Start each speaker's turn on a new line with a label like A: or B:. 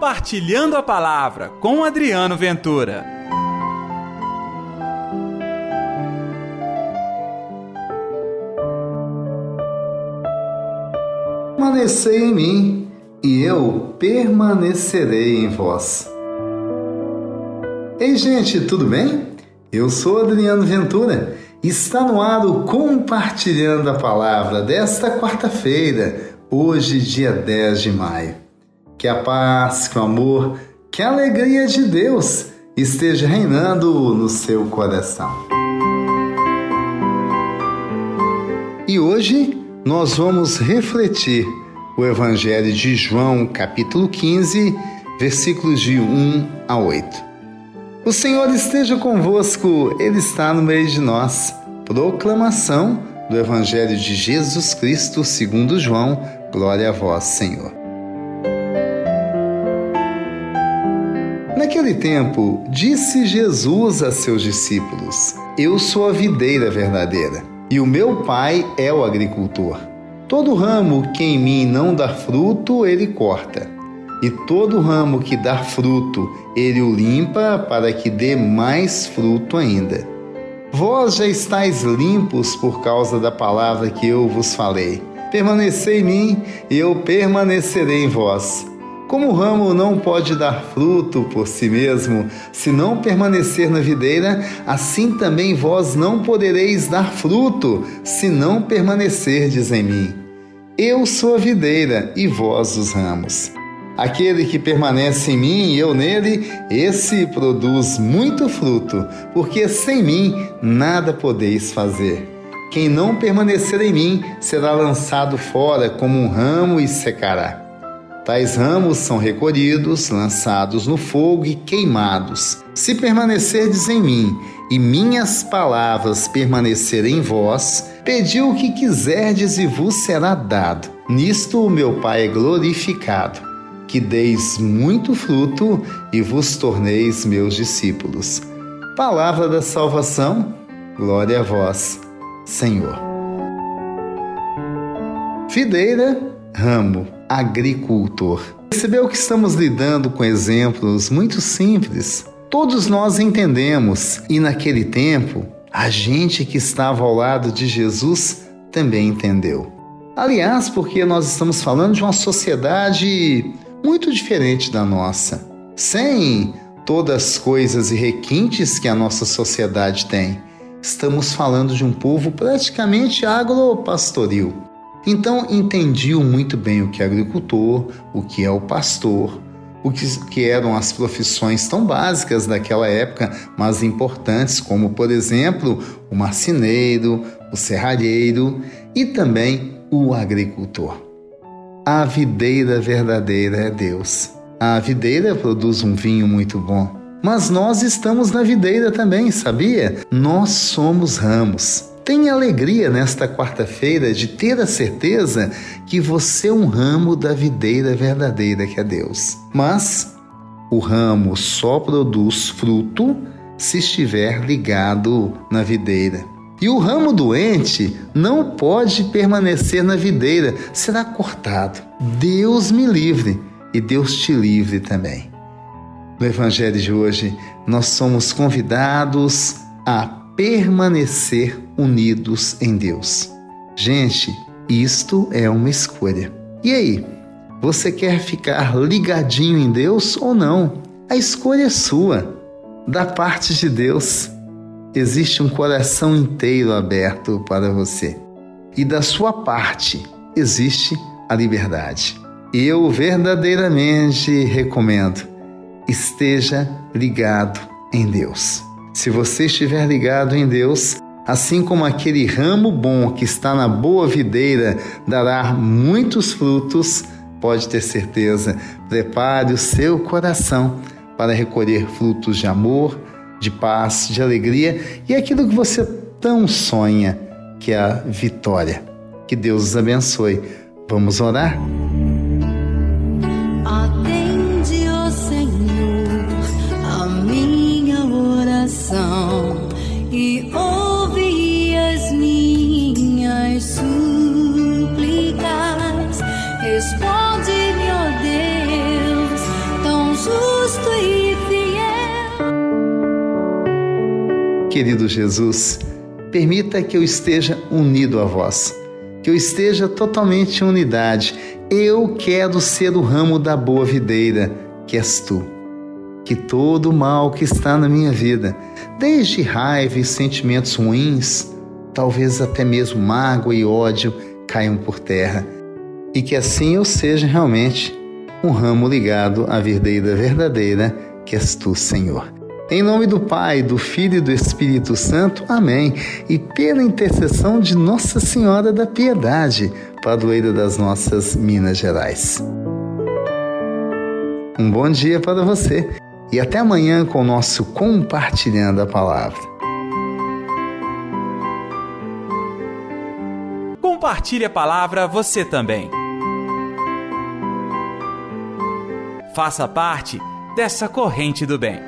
A: Compartilhando a Palavra com Adriano Ventura.
B: Permanecei em mim, e eu permanecerei em vós. Ei, gente, tudo bem? Eu sou Adriano Ventura. Está no ar o Compartilhando a Palavra desta quarta-feira, hoje, dia 10 de maio. Que a paz, que o amor, que a alegria de Deus esteja reinando no seu coração. E hoje nós vamos refletir o Evangelho de João, capítulo 15, versículos de 1 a 8. O Senhor esteja convosco, Ele está no meio de nós. Proclamação do Evangelho de Jesus Cristo, segundo João. Glória a vós, Senhor. Naquele tempo, disse Jesus a seus discípulos: Eu sou a videira verdadeira, e o meu Pai é o agricultor. Todo ramo que em mim não dá fruto, ele corta, e todo ramo que dá fruto, ele o limpa para que dê mais fruto ainda. Vós já estáis limpos por causa da palavra que eu vos falei. Permanecei em mim, e eu permanecerei em vós. Como o ramo não pode dar fruto por si mesmo, se não permanecer na videira, assim também vós não podereis dar fruto, se não permanecerdes em mim. Eu sou a videira e vós os ramos. Aquele que permanece em mim e eu nele, esse produz muito fruto, porque sem mim nada podeis fazer. Quem não permanecer em mim será lançado fora como um ramo e secará. Tais ramos são recolhidos, lançados no fogo e queimados. Se permanecerdes em mim e minhas palavras permanecerem em vós, pedi o que quiserdes e vos será dado. Nisto o meu Pai é glorificado, que deis muito fruto e vos torneis meus discípulos. Palavra da salvação, glória a vós, Senhor. Videira, ramo agricultor. Percebeu que estamos lidando com exemplos muito simples. Todos nós entendemos, e naquele tempo, a gente que estava ao lado de Jesus também entendeu. Aliás, porque nós estamos falando de uma sociedade muito diferente da nossa, sem todas as coisas e requintes que a nossa sociedade tem. Estamos falando de um povo praticamente agropastoril. Então entendiam muito bem o que é agricultor, o que é o pastor, o que, eram as profissões tão básicas daquela época, mas importantes, como por exemplo o marceneiro, o serralheiro e também o agricultor. A videira verdadeira é Deus. A videira produz um vinho muito bom. Mas nós estamos na videira também, sabia? Nós somos ramos. Tenha alegria nesta quarta-feira de ter a certeza que você é um ramo da videira verdadeira que é Deus. Mas o ramo só produz fruto se estiver ligado na videira. E o ramo doente não pode permanecer na videira, será cortado. Deus me livre e Deus te livre também. No Evangelho de hoje, nós somos convidados a permanecer unidos em Deus. Gente, isto é uma escolha. E aí, você quer ficar ligadinho em Deus ou não? A escolha é sua. Da parte de Deus, existe um coração inteiro aberto para você. E da sua parte, existe a liberdade. Eu verdadeiramente recomendo: esteja ligado em Deus. Se você estiver ligado em Deus, assim como aquele ramo bom que está na boa videira dará muitos frutos, pode ter certeza, prepare o seu coração para recolher frutos de amor, de paz, de alegria e aquilo que você tão sonha, que é a vitória. Que Deus os abençoe. Vamos orar? Querido Jesus, permita que eu esteja unido a vós, que eu esteja totalmente em unidade. Eu quero ser o ramo da boa videira, que és tu. Que todo o mal que está na minha vida, desde raiva e sentimentos ruins, talvez até mesmo mágoa e ódio, caiam por terra. E que assim eu seja realmente um ramo ligado à videira verdadeira, que és tu, Senhor. Em nome do Pai, do Filho e do Espírito Santo. Amém. E pela intercessão de Nossa Senhora da Piedade, padroeira das nossas Minas Gerais. Um bom dia para você e até amanhã com o nosso Compartilhando a Palavra.
A: Compartilhe a palavra você também. Faça parte dessa corrente do bem.